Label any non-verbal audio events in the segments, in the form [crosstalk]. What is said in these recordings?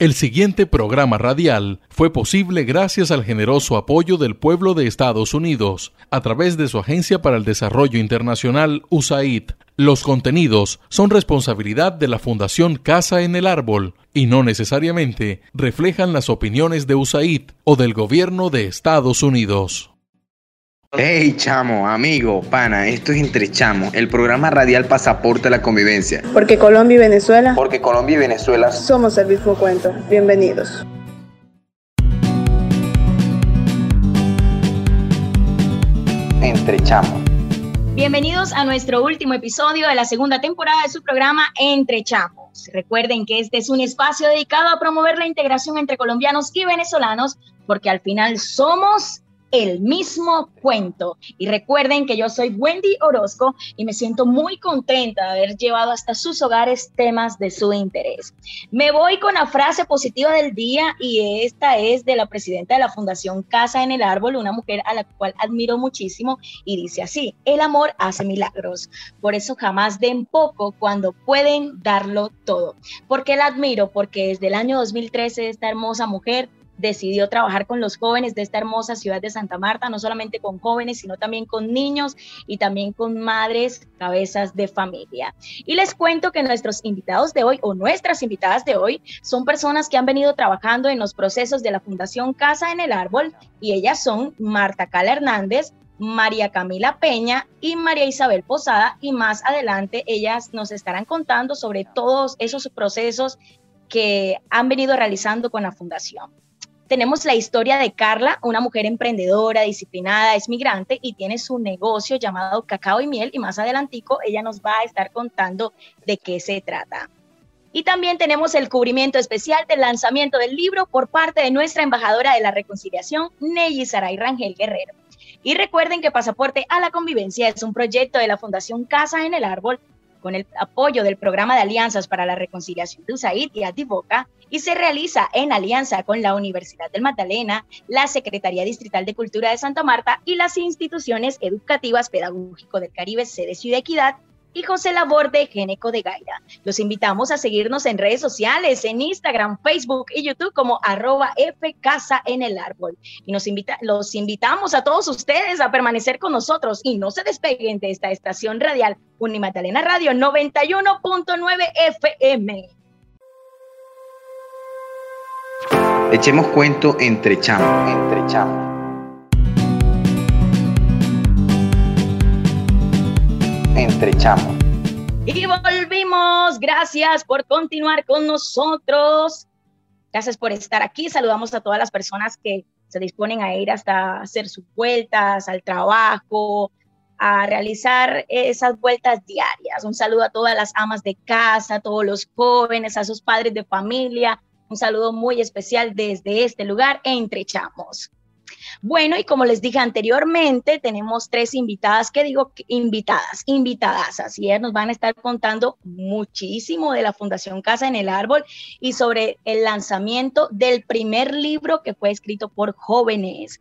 El siguiente programa radial fue posible gracias al generoso apoyo del pueblo de Estados Unidos a través de su Agencia para el Desarrollo Internacional USAID. Los contenidos son responsabilidad de la Fundación Casa en el Árbol y no necesariamente reflejan las opiniones de USAID o del gobierno de Estados Unidos. Hey chamo, amigo, pana, esto es Entre Chamo, el programa radial Pasaporte a la Convivencia. Porque Colombia y Venezuela. Porque Colombia y Venezuela somos el mismo cuento. Bienvenidos. Entre Chamo. Bienvenidos a nuestro último episodio de la segunda temporada de su programa Entre Chamos. Recuerden que este es un espacio dedicado a promover la integración entre colombianos y venezolanos, porque al final somos el mismo cuento. Y recuerden que yo soy Wendy Orozco y me siento muy contenta de haber llevado hasta sus hogares temas de su interés. Me voy con la frase positiva del día y esta es de la presidenta de la Fundación Casa en el Árbol, una mujer a la cual admiro muchísimo y dice así, el amor hace milagros. Por eso jamás den poco cuando pueden darlo todo. ¿Por qué la admiro? Porque desde el año 2013 esta hermosa mujer decidió trabajar con los jóvenes de esta hermosa ciudad de Santa Marta, no solamente con jóvenes, sino también con niños y también con madres, cabezas de familia. Y les cuento que nuestros invitados de hoy o nuestras invitadas de hoy son personas que han venido trabajando en los procesos de la Fundación Casa en el Árbol y ellas son Marta Cala Hernández, María Camila Peña y María Isabel Posada y más adelante ellas nos estarán contando sobre todos esos procesos que han venido realizando con la fundación tenemos la historia de Carla, una mujer emprendedora, disciplinada, es migrante y tiene su negocio llamado Cacao y Miel y más adelantico ella nos va a estar contando de qué se trata. Y también tenemos el cubrimiento especial del lanzamiento del libro por parte de nuestra embajadora de la reconciliación, Neyi Saray Rangel Guerrero. Y recuerden que Pasaporte a la Convivencia es un proyecto de la Fundación Casa en el Árbol con el apoyo del Programa de Alianzas para la Reconciliación de USAID y Ativoca y se realiza en alianza con la Universidad del Magdalena, la Secretaría Distrital de Cultura de Santa Marta y las instituciones educativas pedagógico del Caribe, Sede Ciudad Equidad y José Laborde Geneco de Gaira. Los invitamos a seguirnos en redes sociales, en Instagram, Facebook y YouTube como arroba Casa en el árbol. Y nos invita, los invitamos a todos ustedes a permanecer con nosotros y no se despeguen de esta estación radial Unimatalena Radio 91.9 FM. Echemos cuento entre chamo, entre chamo. Entre chamo. Y volvimos. Gracias por continuar con nosotros. Gracias por estar aquí. Saludamos a todas las personas que se disponen a ir hasta hacer sus vueltas al trabajo, a realizar esas vueltas diarias. Un saludo a todas las amas de casa, a todos los jóvenes, a sus padres de familia. Un saludo muy especial desde este lugar, Entre Chamos. Bueno, y como les dije anteriormente, tenemos tres invitadas, que digo invitadas, invitadas, así es, nos van a estar contando muchísimo de la Fundación Casa en el Árbol y sobre el lanzamiento del primer libro que fue escrito por jóvenes.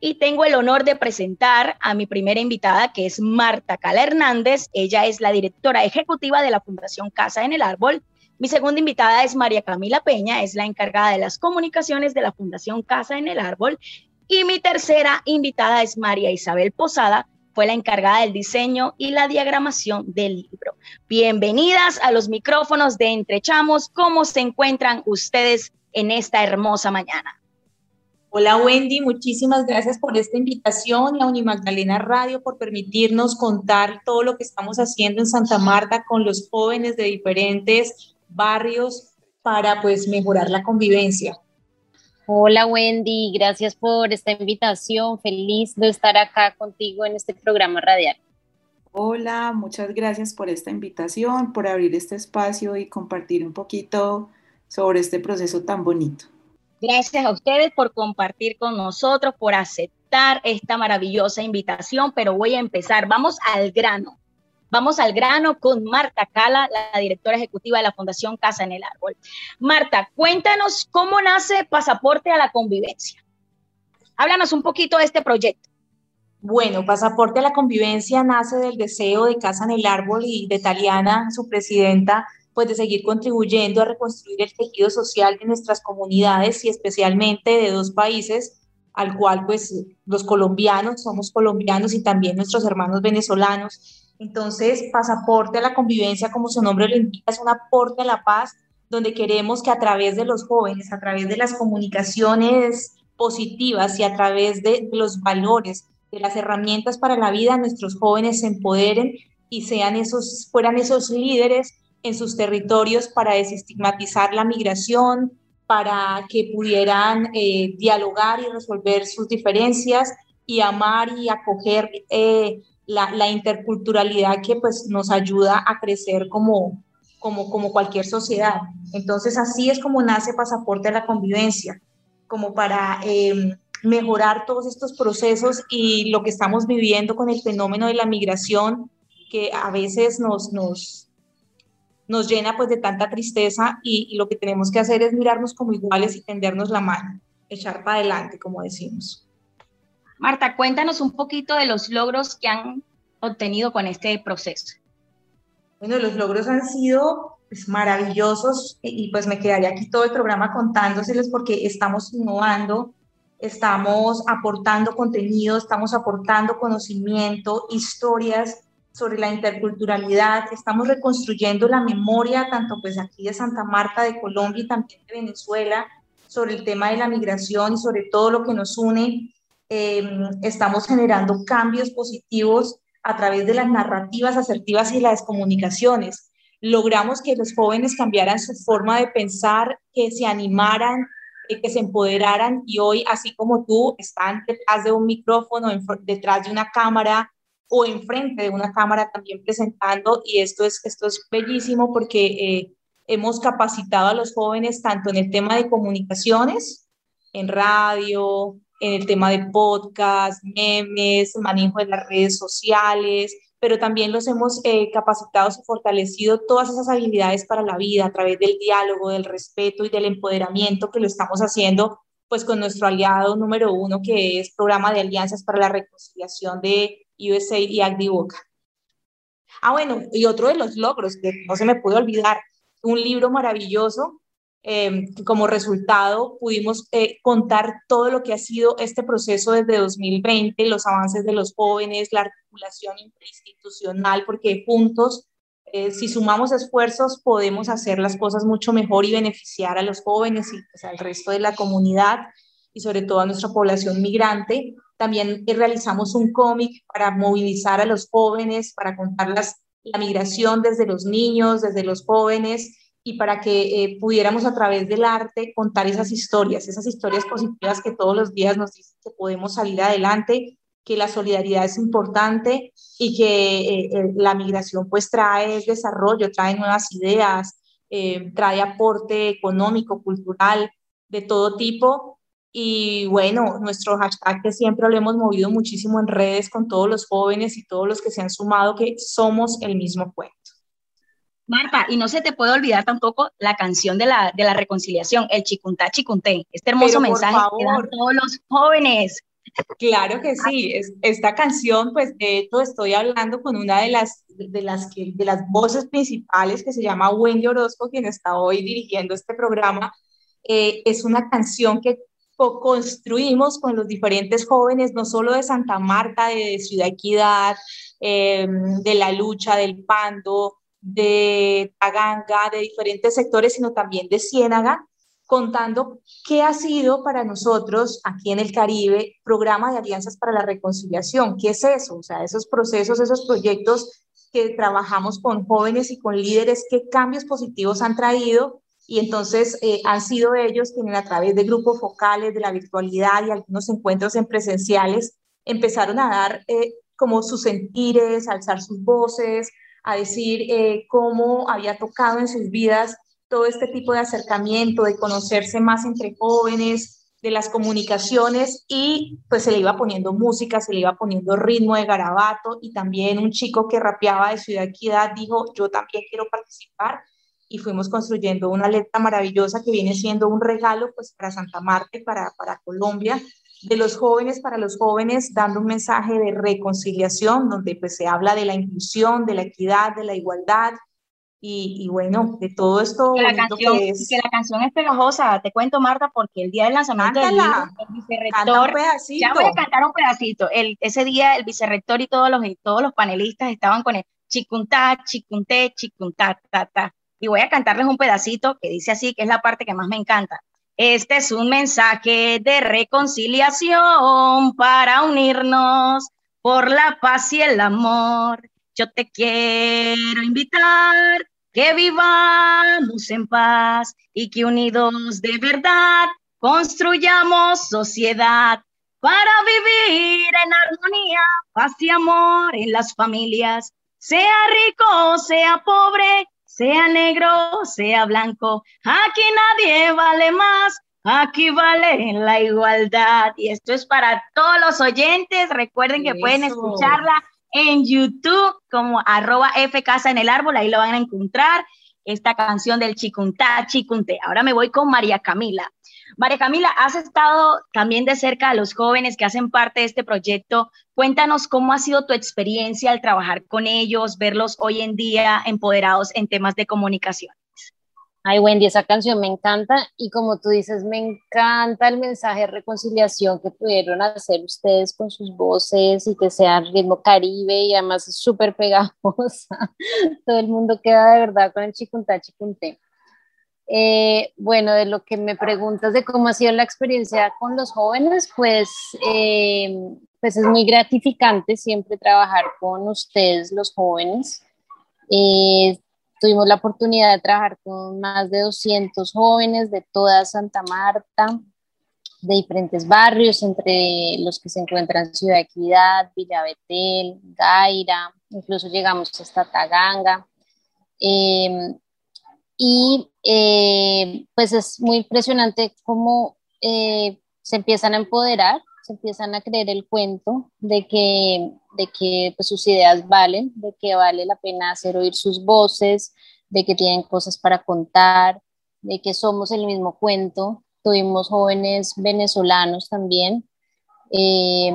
Y tengo el honor de presentar a mi primera invitada, que es Marta Cala Hernández. Ella es la directora ejecutiva de la Fundación Casa en el Árbol. Mi segunda invitada es María Camila Peña, es la encargada de las comunicaciones de la Fundación Casa en el Árbol. Y mi tercera invitada es María Isabel Posada, fue la encargada del diseño y la diagramación del libro. Bienvenidas a los micrófonos de Entrechamos. ¿Cómo se encuentran ustedes en esta hermosa mañana? Hola Wendy, muchísimas gracias por esta invitación y a Unimagdalena Radio por permitirnos contar todo lo que estamos haciendo en Santa Marta con los jóvenes de diferentes barrios para pues mejorar la convivencia. Hola Wendy, gracias por esta invitación. Feliz de estar acá contigo en este programa radial. Hola, muchas gracias por esta invitación, por abrir este espacio y compartir un poquito sobre este proceso tan bonito. Gracias a ustedes por compartir con nosotros, por aceptar esta maravillosa invitación, pero voy a empezar. Vamos al grano. Vamos al grano con Marta Cala, la directora ejecutiva de la Fundación Casa en el Árbol. Marta, cuéntanos cómo nace Pasaporte a la Convivencia. Háblanos un poquito de este proyecto. Bueno, Pasaporte a la Convivencia nace del deseo de Casa en el Árbol y de Taliana, su presidenta, pues de seguir contribuyendo a reconstruir el tejido social de nuestras comunidades y especialmente de dos países, al cual pues los colombianos, somos colombianos y también nuestros hermanos venezolanos. Entonces, Pasaporte a la Convivencia, como su nombre lo indica, es un aporte a la paz donde queremos que a través de los jóvenes, a través de las comunicaciones positivas y a través de los valores, de las herramientas para la vida, nuestros jóvenes se empoderen y sean esos, fueran esos líderes en sus territorios para desestigmatizar la migración, para que pudieran eh, dialogar y resolver sus diferencias y amar y acoger eh, la, interculturalidad que pues nos ayuda a crecer como, como, cualquier sociedad. Entonces así es como nace Pasaporte a la Convivencia, como para eh, mejorar todos estos procesos y lo que estamos viviendo con el fenómeno de la migración, que a veces nos, nos, nos llena pues de tanta tristeza y, y lo que tenemos que hacer es mirarnos como iguales y tendernos la mano, echar para adelante, como decimos. Marta, cuéntanos un poquito de los logros que han obtenido con este proceso. Bueno, los logros han sido pues, maravillosos y pues me quedaría aquí todo el programa contándoselos porque estamos innovando, estamos aportando contenido, estamos aportando conocimiento, historias sobre la interculturalidad, estamos reconstruyendo la memoria tanto pues aquí de Santa Marta, de Colombia y también de Venezuela, sobre el tema de la migración y sobre todo lo que nos une. Eh, estamos generando cambios positivos a través de las narrativas asertivas y las comunicaciones. Logramos que los jóvenes cambiaran su forma de pensar, que se animaran, eh, que se empoderaran y hoy, así como tú, están detrás de un micrófono, detrás de una cámara o enfrente de una cámara también presentando y esto es, esto es bellísimo porque eh, hemos capacitado a los jóvenes tanto en el tema de comunicaciones, en radio, en el tema de podcast, memes, manejo de las redes sociales, pero también los hemos eh, capacitado y fortalecido todas esas habilidades para la vida a través del diálogo, del respeto y del empoderamiento que lo estamos haciendo pues con nuestro aliado número uno que es Programa de Alianzas para la Reconciliación de USA y Agdivoca. Ah, bueno, y otro de los logros que no se me puede olvidar, un libro maravilloso eh, como resultado pudimos eh, contar todo lo que ha sido este proceso desde 2020, los avances de los jóvenes, la articulación institucional, porque juntos, eh, si sumamos esfuerzos, podemos hacer las cosas mucho mejor y beneficiar a los jóvenes y pues, al resto de la comunidad y sobre todo a nuestra población migrante. También realizamos un cómic para movilizar a los jóvenes, para contar las, la migración desde los niños, desde los jóvenes y para que eh, pudiéramos a través del arte contar esas historias, esas historias positivas que todos los días nos dicen que podemos salir adelante, que la solidaridad es importante y que eh, eh, la migración pues trae desarrollo, trae nuevas ideas, trae aporte económico, cultural, de todo tipo. Y bueno, nuestro hashtag que siempre lo hemos movido muchísimo en redes con todos los jóvenes y todos los que se han sumado, que somos el mismo cuento. Marta, y no se te puede olvidar tampoco la canción de la, de la reconciliación, el chicuntá chicunté, este hermoso mensaje que dan todos los jóvenes. Claro que sí, es, esta canción, pues de hecho estoy hablando con una de las, de, las, de las voces principales que se llama Wendy Orozco, quien está hoy dirigiendo este programa. Eh, es una canción que construimos con los diferentes jóvenes, no solo de Santa Marta, de Ciudad Equidad, eh, de la lucha del Pando, de Taganga, de diferentes sectores, sino también de Ciénaga, contando qué ha sido para nosotros aquí en el Caribe programa de alianzas para la reconciliación. ¿Qué es eso? O sea, esos procesos, esos proyectos que trabajamos con jóvenes y con líderes, qué cambios positivos han traído. Y entonces eh, han sido ellos quienes a través de grupos focales, de la virtualidad y algunos encuentros en presenciales, empezaron a dar eh, como sus sentires, alzar sus voces, a decir eh, cómo había tocado en sus vidas todo este tipo de acercamiento, de conocerse más entre jóvenes, de las comunicaciones y pues se le iba poniendo música, se le iba poniendo ritmo de garabato y también un chico que rapeaba de Ciudad Equidad dijo, yo también quiero participar y fuimos construyendo una letra maravillosa que viene siendo un regalo pues para Santa Marta para, para Colombia de los jóvenes para los jóvenes, dando un mensaje de reconciliación, donde pues se habla de la inclusión, de la equidad, de la igualdad, y, bueno, de todo esto que la, canción, es. que la canción es pegajosa, te cuento Marta, porque el día del lanzamiento del libro, el vicerrector, ya voy a cantar un pedacito, el, ese día el vicerrector y todos los, todos los panelistas estaban con el chicuntá, chicunté, chicuntá, ta, ta, y voy a cantarles un pedacito que dice así, que es la parte que más me encanta. Este es un mensaje de reconciliación para unirnos por la paz y el amor. Yo te quiero invitar que vivamos en paz y que unidos de verdad construyamos sociedad para vivir en armonía, paz y amor en las familias, sea rico, sea pobre, sea negro, sea blanco, aquí nadie vale más, aquí vale la igualdad. Y esto es para todos los oyentes, recuerden que pueden escucharla en YouTube como arroba F Casa en el Árbol, ahí lo van a encontrar, esta canción del Chicuntá, Chicunté. Ahora me voy con María Camila. María Camila, has estado también de cerca a los jóvenes que hacen parte de este proyecto. Cuéntanos cómo ha sido tu experiencia al trabajar con ellos, verlos hoy en día empoderados en temas de comunicación. Ay, Wendy, esa canción me encanta y como tú dices, me encanta el mensaje de reconciliación que pudieron hacer ustedes con sus voces y que sea ritmo caribe y además súper pegajosa. [laughs] Todo el mundo queda de verdad con el chicuntá, chicunté. Eh, bueno, de lo que me preguntas de cómo ha sido la experiencia con los jóvenes, pues, eh, pues es muy gratificante siempre trabajar con ustedes, los jóvenes. Eh, Tuvimos la oportunidad de trabajar con más de 200 jóvenes de toda Santa Marta, de diferentes barrios, entre los que se encuentran Ciudad Equidad, Villa Betel, Gaira, incluso llegamos hasta Taganga. Y eh, pues es muy impresionante cómo eh, se empiezan a empoderar se empiezan a creer el cuento de que, de que pues, sus ideas valen, de que vale la pena hacer oír sus voces, de que tienen cosas para contar, de que somos el mismo cuento. Tuvimos jóvenes venezolanos también. Eh,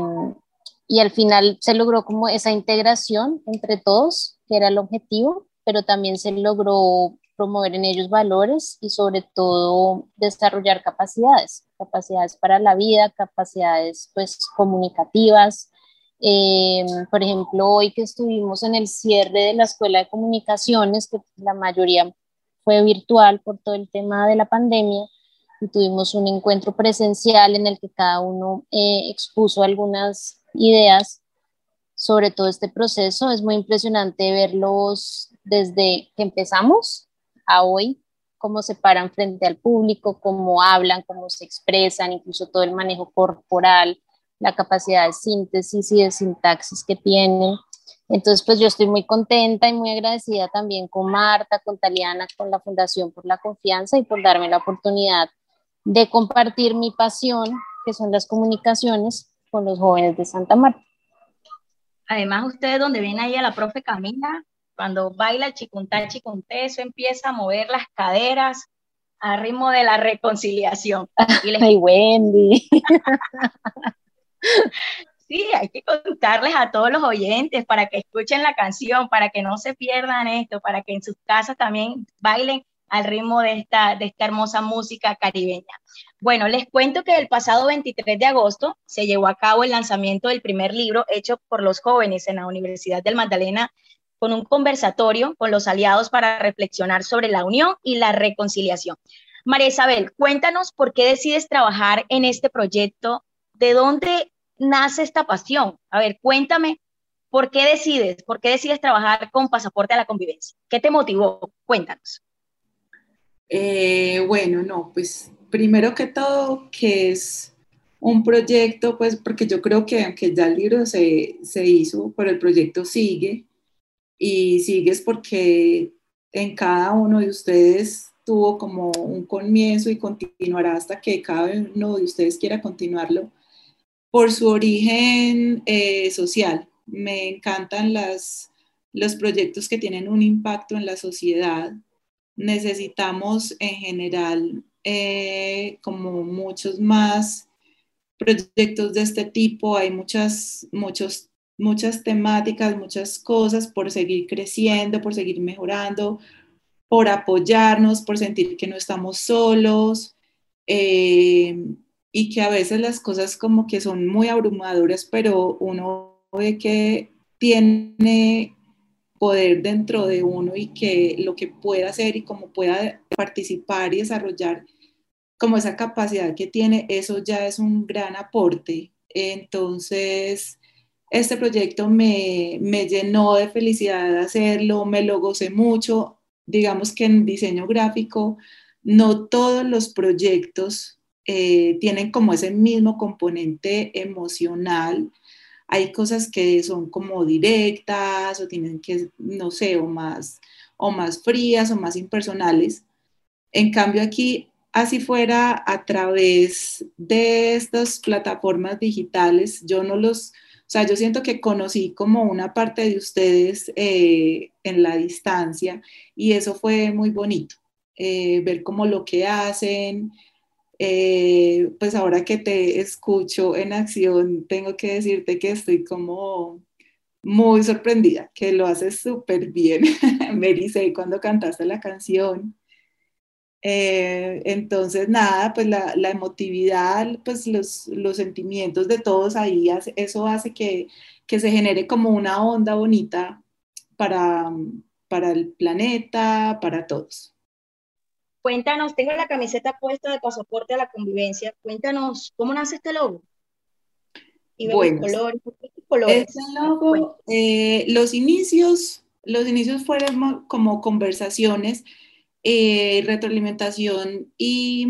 y al final se logró como esa integración entre todos, que era el objetivo, pero también se logró promover en ellos valores y sobre todo desarrollar capacidades, capacidades para la vida, capacidades pues comunicativas. Eh, por ejemplo, hoy que estuvimos en el cierre de la Escuela de Comunicaciones, que la mayoría fue virtual por todo el tema de la pandemia, y tuvimos un encuentro presencial en el que cada uno eh, expuso algunas ideas sobre todo este proceso. Es muy impresionante verlos desde que empezamos a hoy, cómo se paran frente al público, cómo hablan, cómo se expresan, incluso todo el manejo corporal, la capacidad de síntesis y de sintaxis que tienen. Entonces, pues yo estoy muy contenta y muy agradecida también con Marta, con Taliana, con la Fundación por la Confianza y por darme la oportunidad de compartir mi pasión, que son las comunicaciones, con los jóvenes de Santa Marta. Además, ustedes donde ven ahí a la profe Camila, cuando baila el chicuntá, chikunté, eso empieza a mover las caderas al ritmo de la reconciliación. Y les... [laughs] Ay, Wendy. [laughs] sí, hay que contarles a todos los oyentes para que escuchen la canción, para que no se pierdan esto, para que en sus casas también bailen al ritmo de esta, de esta hermosa música caribeña. Bueno, les cuento que el pasado 23 de agosto se llevó a cabo el lanzamiento del primer libro hecho por los jóvenes en la Universidad del Magdalena con un conversatorio con los aliados para reflexionar sobre la unión y la reconciliación. María Isabel, cuéntanos por qué decides trabajar en este proyecto, de dónde nace esta pasión. A ver, cuéntame, ¿por qué decides, por qué decides trabajar con Pasaporte a la Convivencia? ¿Qué te motivó? Cuéntanos. Eh, bueno, no, pues primero que todo, que es un proyecto, pues porque yo creo que aunque ya el libro se, se hizo, pero el proyecto sigue, y sigues porque en cada uno de ustedes tuvo como un comienzo y continuará hasta que cada uno de ustedes quiera continuarlo por su origen eh, social. Me encantan las, los proyectos que tienen un impacto en la sociedad. Necesitamos en general eh, como muchos más proyectos de este tipo, hay muchas, muchos, muchas temáticas, muchas cosas por seguir creciendo, por seguir mejorando, por apoyarnos, por sentir que no estamos solos eh, y que a veces las cosas como que son muy abrumadoras, pero uno ve que tiene poder dentro de uno y que lo que pueda hacer y cómo pueda participar y desarrollar como esa capacidad que tiene, eso ya es un gran aporte. Entonces, este proyecto me, me llenó de felicidad de hacerlo, me lo gocé mucho. Digamos que en diseño gráfico, no todos los proyectos eh, tienen como ese mismo componente emocional. Hay cosas que son como directas o tienen que, no sé, o más, o más frías o más impersonales. En cambio aquí así fuera a través de estas plataformas digitales, yo no los, sea, yo siento que conocí como una parte de ustedes eh, en la distancia y eso fue muy bonito, eh, ver como lo que hacen. Eh, pues ahora que te escucho en acción, tengo que decirte que estoy como muy sorprendida, que lo haces súper bien. [laughs] Me dice cuando cantaste la canción. Eh, entonces, nada, pues la, emotividad, pues los, los, sentimientos de todos ahí, eso hace que, que, se genere como una onda bonita para, para el planeta, para todos. Cuéntanos, tengo la camiseta puesta de pasaporte a la convivencia. Cuéntanos, ¿cómo nace este logo? Y bueno, colores, colores. Este logo, eh, los inicios, los inicios fueron como conversaciones eh, retroalimentación y,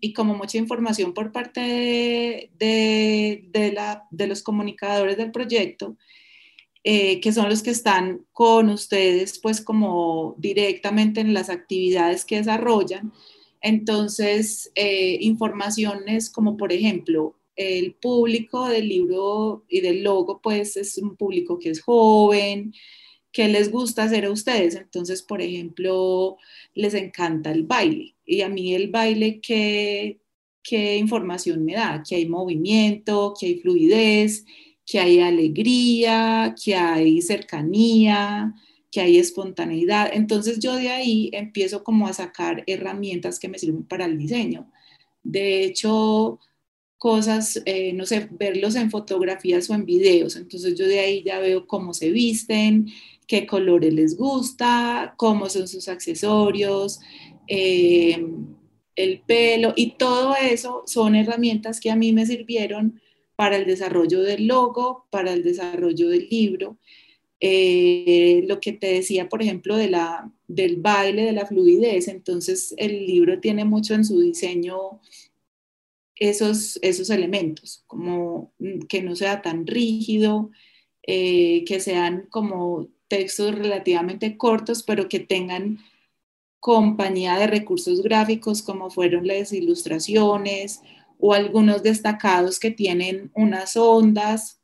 y, como mucha información por parte de, de los comunicadores del proyecto, eh, que son los que están con ustedes, pues como directamente en las actividades que desarrollan. Entonces, eh, informaciones como por ejemplo, el público del libro y del logo, pues es un público que es joven, ¿qué les gusta hacer a ustedes? Entonces, por ejemplo, les encanta el baile. Y a mí el baile, ¿qué, qué información me da? Que hay movimiento, que hay fluidez, que hay alegría, que hay cercanía, que hay espontaneidad. Entonces yo de ahí empiezo como a sacar herramientas que me sirven para el diseño. De hecho, cosas, eh, no sé, verlos en fotografías o en videos. Entonces yo de ahí ya veo cómo se visten, qué colores les gusta, cómo son sus accesorios, eh, el pelo y todo eso son herramientas que a mí me sirvieron para el desarrollo del logo, para el desarrollo del libro. Eh, lo que te decía, por ejemplo, de la, del baile, de la fluidez, entonces el libro tiene mucho en su diseño esos, esos elementos, como que no sea tan rígido, eh, que sean como textos relativamente cortos, pero que tengan compañía de recursos gráficos como fueron las ilustraciones o algunos destacados que tienen unas ondas,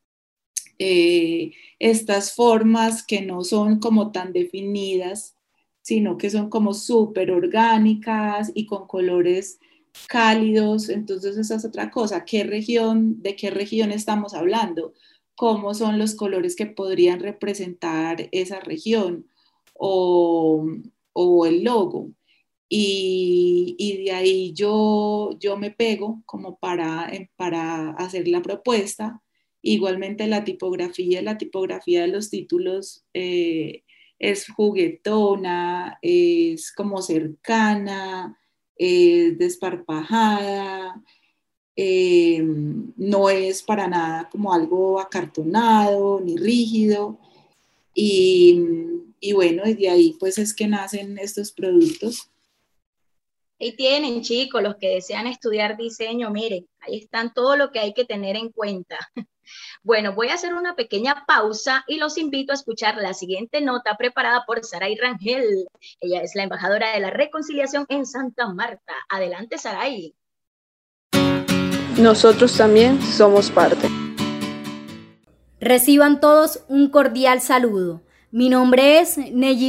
eh, estas formas que no son como tan definidas, sino que son como súper orgánicas y con colores cálidos. Entonces esa es otra cosa. ¿Qué región, de qué región estamos hablando? Cómo son los colores que podrían representar esa región o, el logo. Y, de ahí yo, me pego como para, para hacer la propuesta. Igualmente la tipografía, la tipografía de los títulos eh, es juguetona, es como cercana, es desparpajada, eh, no es para nada como algo acartonado ni rígido. Y, y bueno, desde ahí pues es que nacen estos productos. Ahí tienen chicos, los que desean estudiar diseño, miren, ahí están todo lo que hay que tener en cuenta. [laughs] Bueno, voy a hacer una pequeña pausa y los invito a escuchar la siguiente nota preparada por Saray Rangel. Ella es la embajadora de la reconciliación en Santa Marta. Adelante, Saray. Nosotros también somos parte. Reciban todos un cordial saludo. Mi nombre es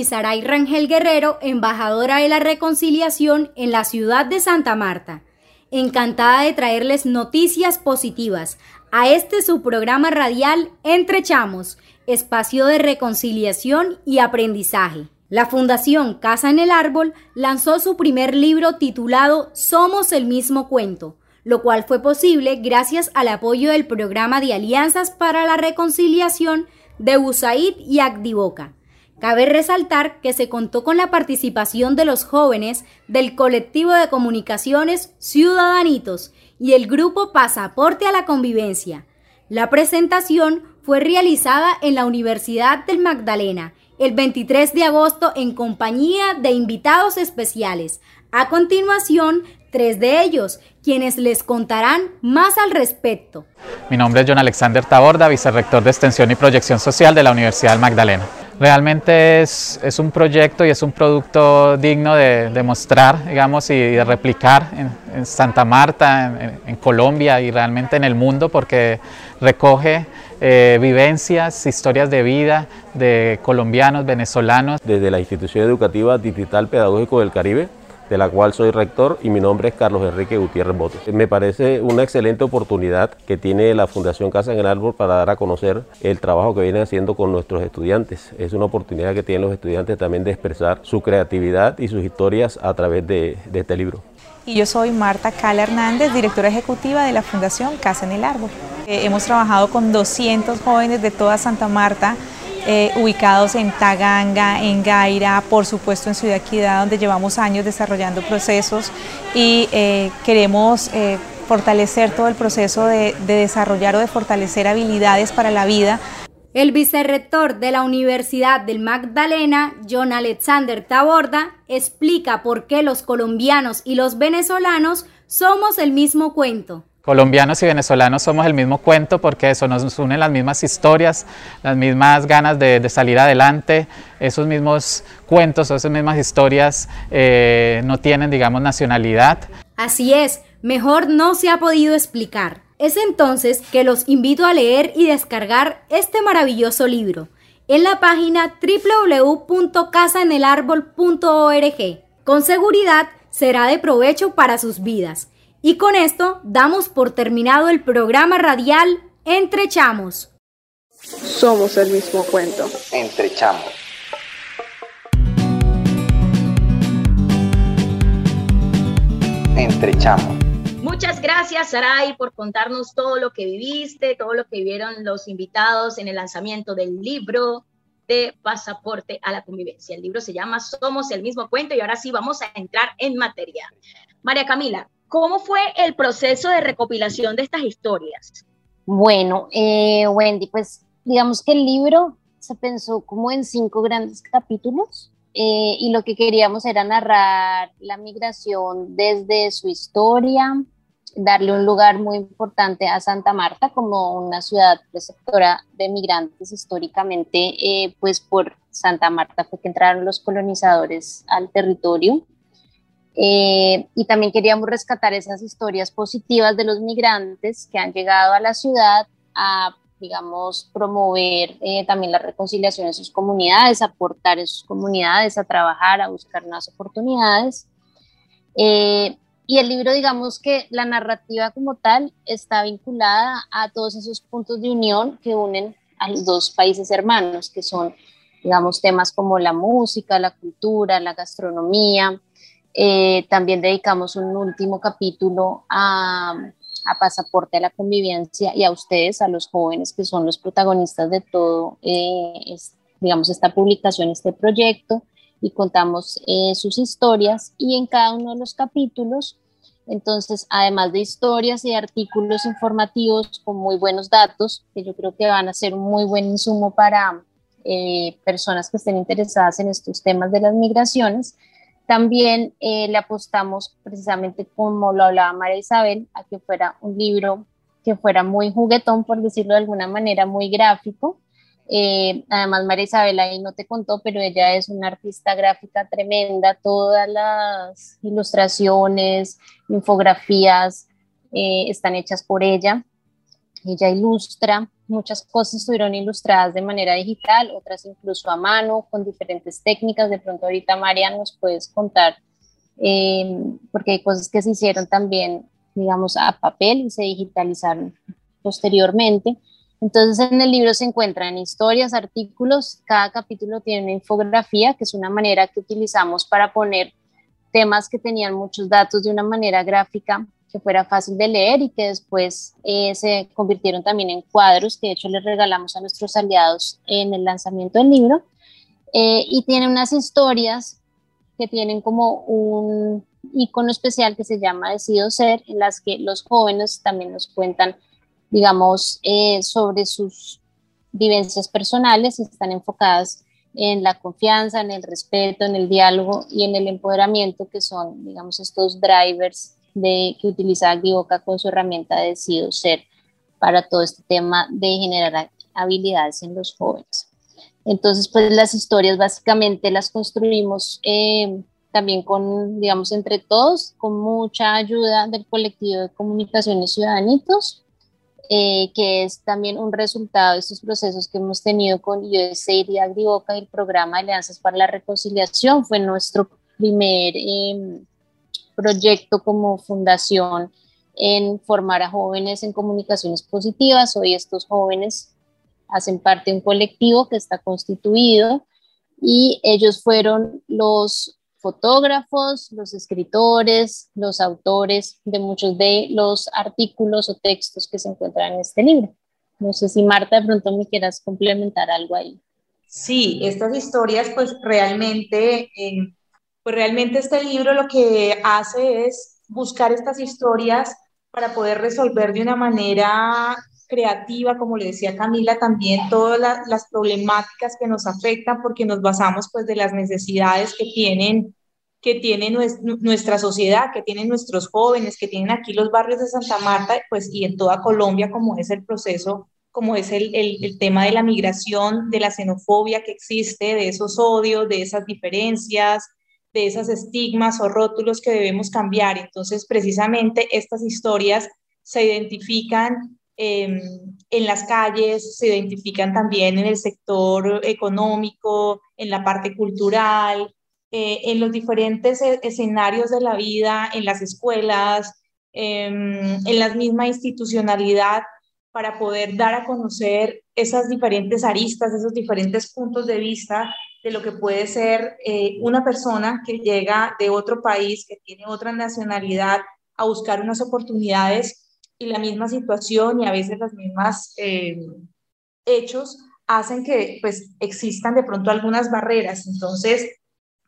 Saray Rangel Guerrero, embajadora de la reconciliación en la ciudad de Santa Marta. encantada de traerles noticias positivas a este su programa radial Entre Chamos, espacio de reconciliación y aprendizaje. La Fundación Casa en el Árbol lanzó su primer libro titulado Somos el mismo cuento, lo cual fue posible gracias al apoyo del programa de Alianzas para la Reconciliación de USAID y Acdivoca. Cabe resaltar que se contó con la participación de los jóvenes del colectivo de comunicaciones Ciudadanitos y el grupo Pasaporte a la Convivencia. La presentación fue realizada en la Universidad del Magdalena el 23 de agosto en compañía de invitados especiales. A continuación, tres de ellos, quienes les contarán más al respecto. Mi nombre es John Alexander Taborda, vicerrector de Extensión y Proyección Social de la Universidad del Magdalena. Realmente es, es, un proyecto y es un producto digno de, de mostrar, digamos, y de replicar en, en Santa Marta, en, en, Colombia y realmente en el mundo, porque recoge eh, vivencias, historias de vida de colombianos, venezolanos. Desde la institución educativa Digital Pedagógico del Caribe, de la cual soy rector y mi nombre es Carlos Enrique Gutiérrez Boto. Me parece una excelente oportunidad que tiene la Fundación Casa en el Árbol para dar a conocer el trabajo que vienen haciendo con nuestros estudiantes. Es una oportunidad que tienen los estudiantes también de expresar su creatividad y sus historias a través de, de este libro. Y yo soy Marta Cala Hernández, directora ejecutiva de la Fundación Casa en el Árbol. Eh, hemos trabajado con 200 jóvenes de toda Santa Marta eh, ubicados en Taganga, en Gaira, por supuesto en Ciudad Equidad, donde llevamos años desarrollando procesos y eh, queremos eh, fortalecer todo el proceso de, de desarrollar o de fortalecer habilidades para la vida. El vicerrector de la Universidad del Magdalena, John Alexander Taborda, explica por qué los colombianos y los venezolanos somos el mismo cuento. Colombianos y venezolanos somos el mismo cuento porque eso nos unen las mismas historias, las mismas ganas de, salir adelante, esos mismos cuentos, esas mismas historias eh, no tienen, digamos, nacionalidad. Así es, mejor no se ha podido explicar. Es entonces que los invito a leer y descargar este maravilloso libro en la página www.casaenelarbol.org. Con seguridad será de provecho para sus vidas. Y con esto damos por terminado el programa radial Entre Chamos. Somos el mismo cuento. Entre Chamos. Entre Chamos. Muchas gracias, Saray, por contarnos todo lo que viviste, todo lo que vivieron los invitados en el lanzamiento del libro de Pasaporte a la Convivencia. El libro se llama Somos el mismo cuento y ahora sí vamos a entrar en materia. María Camila, ¿cómo fue el proceso de recopilación de estas historias? Bueno, eh, Wendy, pues digamos que el libro se pensó como en cinco grandes capítulos eh, y lo que queríamos era narrar la migración desde su historia, darle un lugar muy importante a Santa Marta como una ciudad receptora de migrantes históricamente, eh, pues por Santa Marta fue que entraron los colonizadores al territorio. Eh, y también queríamos rescatar esas historias positivas de los migrantes que han llegado a la ciudad a, digamos, promover eh, también la reconciliación en sus comunidades, aportar en sus comunidades, a trabajar, a buscar nuevas oportunidades. Eh, y el libro, digamos que la narrativa como tal está vinculada a todos esos puntos de unión que unen a los dos países hermanos, que son, digamos, temas como la música, la cultura, la gastronomía. Eh, también dedicamos un último capítulo a, a, Pasaporte a la Convivencia y a ustedes, a los jóvenes que son los protagonistas de todo, eh, es, digamos, esta publicación, este proyecto y contamos eh, sus historias. Y en cada uno de los capítulos, entonces, además de historias y artículos informativos con muy buenos datos, que yo creo que van a ser un muy buen insumo para eh, personas que estén interesadas en estos temas de las migraciones, también eh, le apostamos precisamente, como lo hablaba María Isabel, a que fuera un libro que fuera muy juguetón, por decirlo de alguna manera, muy gráfico, eh, además, María Isabel ahí no te contó, pero ella es una artista gráfica tremenda. Todas las ilustraciones, infografías eh, están hechas por ella. Ella ilustra, muchas cosas estuvieron ilustradas de manera digital, otras incluso a mano, con diferentes técnicas. De pronto ahorita, María, nos puedes contar, eh, porque hay cosas que se hicieron también digamos, a papel y se digitalizaron posteriormente. Entonces en el libro se encuentran historias, artículos, cada capítulo tiene una infografía, que es una manera que utilizamos para poner temas que tenían muchos datos de una manera gráfica que fuera fácil de leer y que después eh, se convirtieron también en cuadros, que de hecho les regalamos a nuestros aliados en el lanzamiento del libro. Eh, y tiene unas historias que tienen como un icono especial que se llama Decido Ser, en las que los jóvenes también nos cuentan digamos, eh, sobre sus vivencias personales están enfocadas en la confianza, en el respeto, en el diálogo y en el empoderamiento, que son, digamos, estos drivers de, que utiliza Agriboca con su herramienta de Decido Ser para todo este tema de generar habilidades en los jóvenes. Entonces, pues las historias básicamente las construimos eh, también con, digamos, entre todos, con mucha ayuda del colectivo de comunicaciones ciudadanitos eh, que es también un resultado de estos procesos que hemos tenido con USAID y Agriboca y el programa Alianzas para la Reconciliación. Fue nuestro primer em, proyecto como fundación en formar a jóvenes en comunicaciones positivas. Hoy estos jóvenes hacen parte de un colectivo que está constituido y ellos fueron los fotógrafos, los escritores, los autores de muchos de los artículos o textos que se encuentran en este libro. No sé si Marta de pronto me quieras complementar algo ahí. Sí, estas historias pues realmente, eh, pues realmente este libro lo que hace es buscar estas historias para poder resolver de una manera creativa, como le decía Camila, también todas las problemáticas que nos afectan porque nos basamos pues de las necesidades que tienen que tiene nuestra sociedad, que tienen nuestros jóvenes, que tienen aquí los barrios de Santa Marta, pues y en toda Colombia, como es el proceso, como es el, el, el tema de la migración, de la xenofobia que existe, de esos odios, de esas diferencias, de esas estigmas o rótulos que debemos cambiar. Entonces, precisamente estas historias se identifican Em, en las calles, se identifican también en el sector económico, en la parte cultural, eh, en los diferentes e, escenarios de la vida, en las escuelas, em, en la misma institucionalidad, para poder dar a conocer esas diferentes aristas, esos diferentes puntos de vista de lo que puede ser eh, una persona que llega de otro país, que tiene otra nacionalidad, a buscar unas oportunidades y la misma situación y a veces las mismas eh, hechos hacen que pues existan de pronto algunas barreras. Entonces,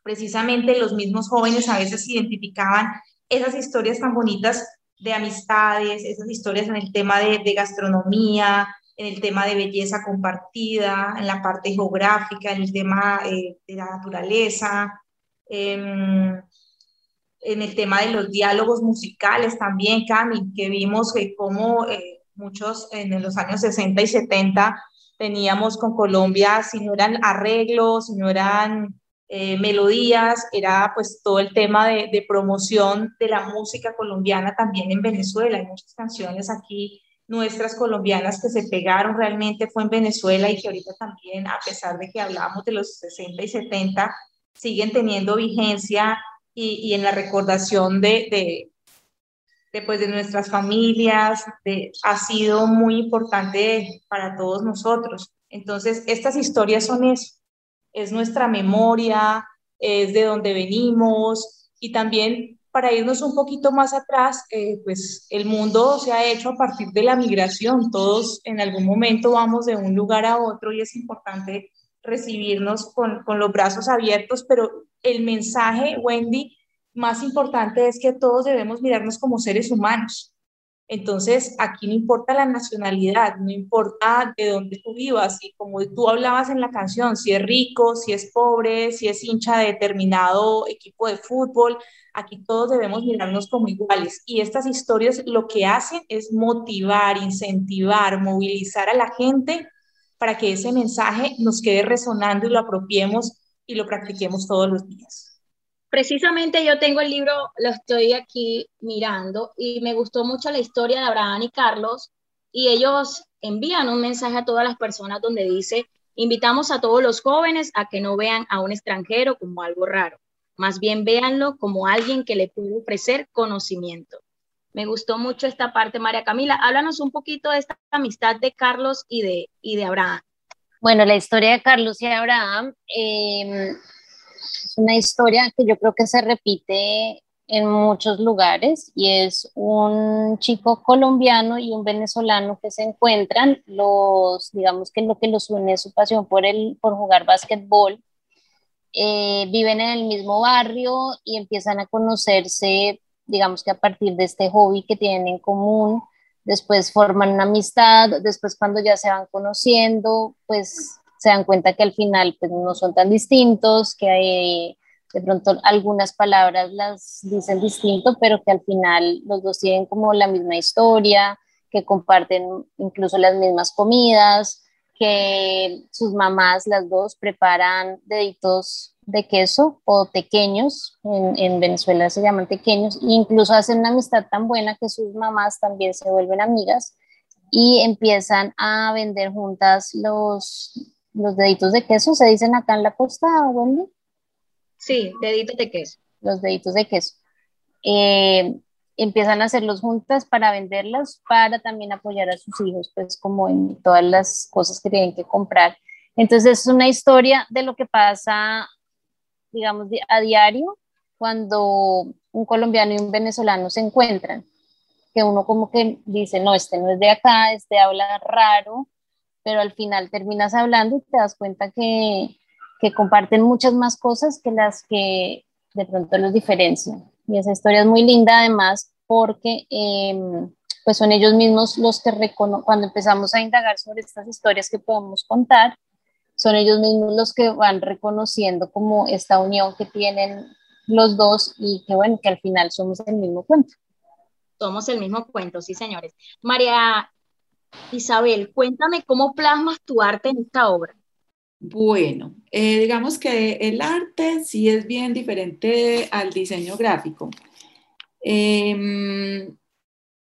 precisamente los mismos jóvenes a veces identificaban esas historias tan bonitas de amistades, esas historias en el tema de, gastronomía, en el tema de belleza compartida, en la parte geográfica, en el tema eh, de la naturaleza. Em, en el tema de los diálogos musicales también, Cami, que vimos que como eh, muchos en los años 60 y 70 teníamos con Colombia, si no eran arreglos, si no eran eh, melodías, era pues todo el tema de, de, promoción de la música colombiana también en Venezuela. Hay muchas canciones aquí nuestras colombianas que se pegaron realmente fue en Venezuela y que ahorita también, a pesar de que hablábamos de los 60 y 70, siguen teniendo vigencia y, en la recordación de, de, pues, de nuestras familias, de, ha sido muy importante para todos nosotros. Entonces, estas historias son eso, es nuestra memoria, es de donde venimos y también para irnos un poquito más atrás, eh, pues el mundo se ha hecho a partir de la migración. Todos en algún momento vamos de un lugar a otro y es importante recibirnos con, con los brazos abiertos, pero el mensaje, Wendy, más importante es que todos debemos mirarnos como seres humanos. Entonces, aquí no importa la nacionalidad, no importa de dónde tú vivas, y como tú hablabas en la canción, si es rico, si es pobre, si es hincha de determinado equipo de fútbol, aquí todos debemos mirarnos como iguales. Y estas historias lo que hacen es motivar, incentivar, movilizar a la gente para que ese mensaje nos quede resonando y lo apropiemos y lo practiquemos todos los días. Precisamente yo tengo el libro, lo estoy aquí mirando y me gustó mucho la historia de Abraham y Carlos y ellos envían un mensaje a todas las personas donde dice, invitamos a todos los jóvenes a que no vean a un extranjero como algo raro, más bien véanlo como alguien que le puede ofrecer conocimiento. Me gustó mucho esta parte, María Camila. Háblanos un poquito de esta amistad de Carlos y de, y de Abraham. Bueno, la historia de Carlos y Abraham em, es una historia que yo creo que se repite en muchos lugares y es un chico colombiano y un venezolano que se encuentran, los, digamos que lo que los une es su pasión por, el, por jugar básquetbol, eh, viven en el mismo barrio y empiezan a conocerse, digamos que a partir de este hobby que tienen en común, después forman una amistad, después cuando ya se van conociendo, pues se dan cuenta que al final pues no son tan distintos, que hay de pronto algunas palabras las dicen distinto, pero que al final los dos tienen como la misma historia, que comparten incluso las mismas comidas, que sus mamás, las dos, preparan deditos de queso o pequeños, en, en, Venezuela se llaman pequeños, e incluso hacen una amistad tan buena que sus mamás también se vuelven amigas y empiezan a vender juntas los, los deditos de queso, se dicen acá en la costa, Wendy. Sí, deditos de queso. Los deditos de queso. Eh, empiezan a hacerlos juntas para venderlos, para también apoyar a sus hijos, pues como en todas las cosas que tienen que comprar. Entonces es una historia de lo que pasa, digamos, a diario cuando un colombiano y un venezolano se encuentran, que uno como que dice, no, este no es de acá, este habla raro, pero al final terminas hablando y te das cuenta que, que comparten muchas más cosas que las que de pronto los diferencian. Y esa historia es muy linda además porque em, pues son ellos mismos los que cuando empezamos a indagar sobre estas historias que podemos contar, son ellos mismos los que van reconociendo como esta unión que tienen los dos y que bueno, que al final somos el mismo cuento. Somos el mismo cuento, sí, señores. María Isabel, cuéntame cómo plasmas tu arte en esta obra. Bueno, eh, digamos que el arte sí es bien diferente al diseño gráfico, em,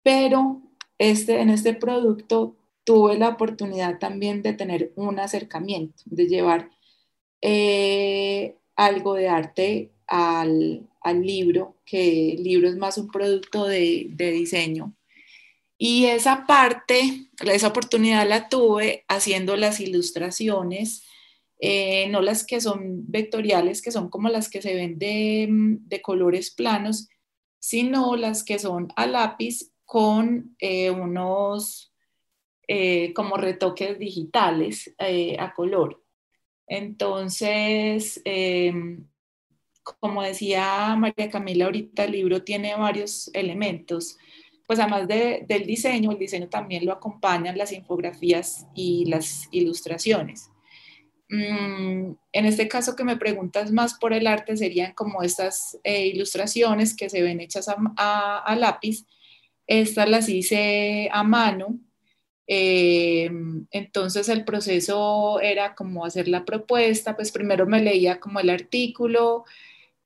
pero este, en este producto tuve la oportunidad también de tener un acercamiento, de llevar eh, algo de arte al, libro, que el libro es más un producto de, de diseño. Y esa parte, esa oportunidad la tuve haciendo las ilustraciones eh, no las que son vectoriales, que son como las que se ven de, mm, colores planos, sino las que son a lápiz con eh, unos eh, como retoques digitales a color. Entonces, em, como decía María Camila ahorita, el libro tiene varios elementos. Pues además del diseño, el diseño también lo acompañan las infografías y las ilustraciones. Mm, en este caso que me preguntas más por el arte, serían como estas eh, ilustraciones que se ven hechas a, lápiz. Estas las hice a mano. Eh, entonces el proceso era como hacer la propuesta, pues primero me leía como el artículo,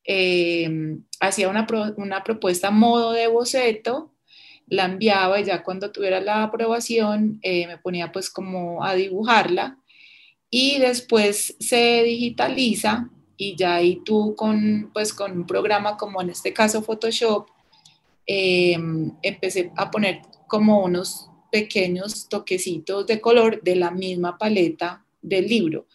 eh, hacía una, una propuesta a modo de boceto, la enviaba y ya cuando tuviera la aprobación me ponía pues como a dibujarla y después se digitaliza y ya ahí tú con, pues, con un programa como en este caso Photoshop, em, empecé a poner como unos pequeños toquecitos de color de la misma paleta del libro.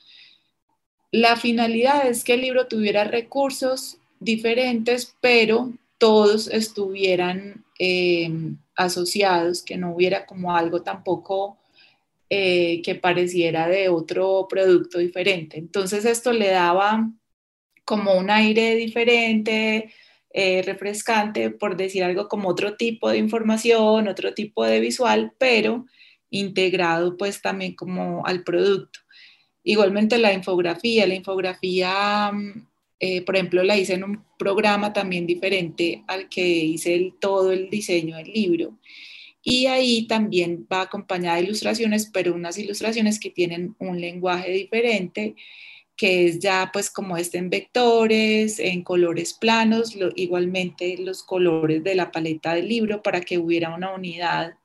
La finalidad es que el libro tuviera recursos diferentes, pero todos estuvieran em, asociados, que no hubiera como algo tampoco eh, que pareciera de otro producto diferente. Entonces esto le daba como un aire diferente, eh, refrescante, por decir algo como otro tipo de información, otro tipo de visual, pero integrado pues también como al producto. Igualmente la infografía, la infografía, mm, eh, por ejemplo, la hice en un programa también diferente al que hice todo el diseño del libro. Y ahí también va acompañada de ilustraciones, pero unas ilustraciones que tienen un lenguaje diferente, que es ya pues como este en vectores, en colores planos, igualmente los colores de la paleta del libro para que hubiera una unidad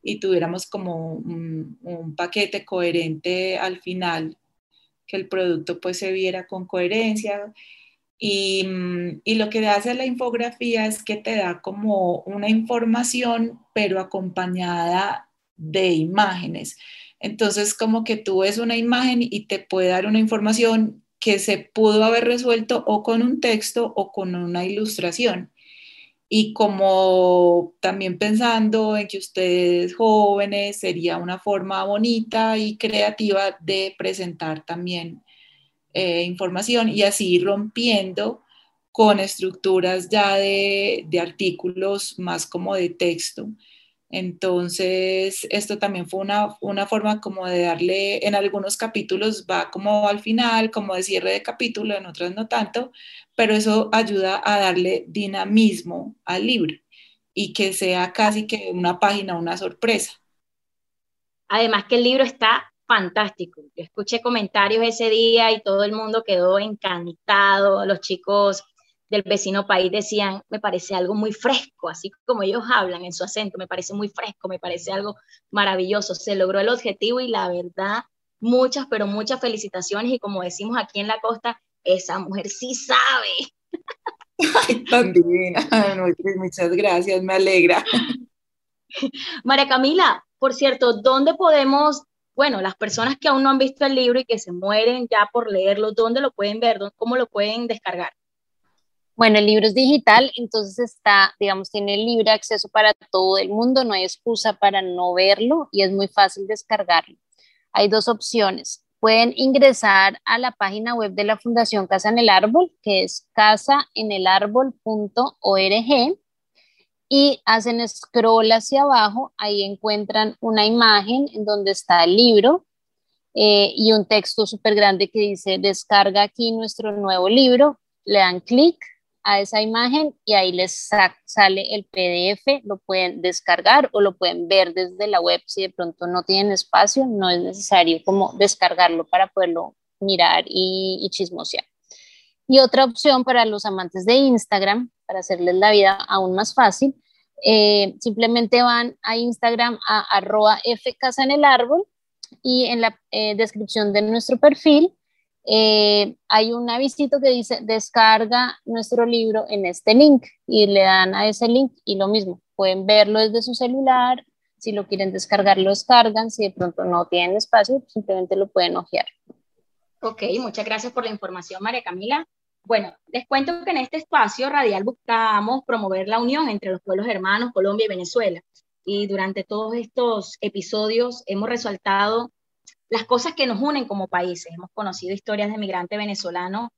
y tuviéramos como un, un paquete coherente al final, que el producto pues se viera con coherencia Y, mm, y, lo que hace la infografía es que te da como una información, pero acompañada de imágenes. Entonces, como que tú ves una imagen y te puede dar una información que se pudo haber resuelto o con un texto o con una ilustración. Y como también pensando en que ustedes jóvenes sería una forma bonita y creativa de presentar también eh, información y así rompiendo con estructuras ya de, de artículos más como de texto. Entonces, esto también fue una, una, forma como de darle, en algunos capítulos va como al final, como de cierre de capítulo, en otros no tanto, pero eso ayuda a darle dinamismo al libro y que sea casi que una página, una sorpresa. Además que el libro está fantástico. Yo escuché comentarios ese día y todo el mundo quedó encantado. Los chicos del vecino país decían, me parece algo muy fresco, así como ellos hablan en su acento, me parece muy fresco, me parece algo maravilloso. Se logró el objetivo y la verdad, muchas, pero muchas felicitaciones y como decimos aquí en la costa, esa mujer sí sabe. Ay, tan divina. muchas gracias, me alegra. María Camila, por cierto, ¿dónde podemos, bueno, las personas que aún no han visto el libro y que se mueren ya por leerlo, ¿dónde lo pueden ver? ¿Cómo lo pueden descargar? Bueno, el libro es digital, entonces está, digamos, tiene libre acceso para todo el mundo, no hay excusa para no verlo y es muy fácil descargarlo. Hay dos opciones. Pueden ingresar a la página web de la Fundación Casa en el Árbol, que es casaenelárbol.org y hacen scroll hacia abajo, ahí encuentran una imagen en donde está el libro eh, y un texto súper grande que dice descarga aquí nuestro nuevo libro, le dan clic a esa imagen y ahí les sale el PDF, lo pueden descargar o lo pueden ver desde la web si de pronto no tienen espacio, no es necesario como descargarlo para poderlo mirar y, chismosear. Y otra opción para los amantes de Instagram, para hacerles la vida aún más fácil, eh, simplemente van a Instagram a arroba en el árbol y en la eh, descripción de nuestro perfil eh, hay un avisito que dice descarga nuestro libro en este link y le dan a ese link y lo mismo, pueden verlo desde su celular, si lo quieren descargar lo descargan, si de pronto no tienen espacio simplemente lo pueden ojear. Ok, muchas gracias por la información María Camila. Bueno, les cuento que en este espacio radial buscamos promover la unión entre los pueblos hermanos Colombia y Venezuela. Y durante todos estos episodios hemos resaltado las cosas que nos unen como países. Hemos conocido historias de migrantes venezolanos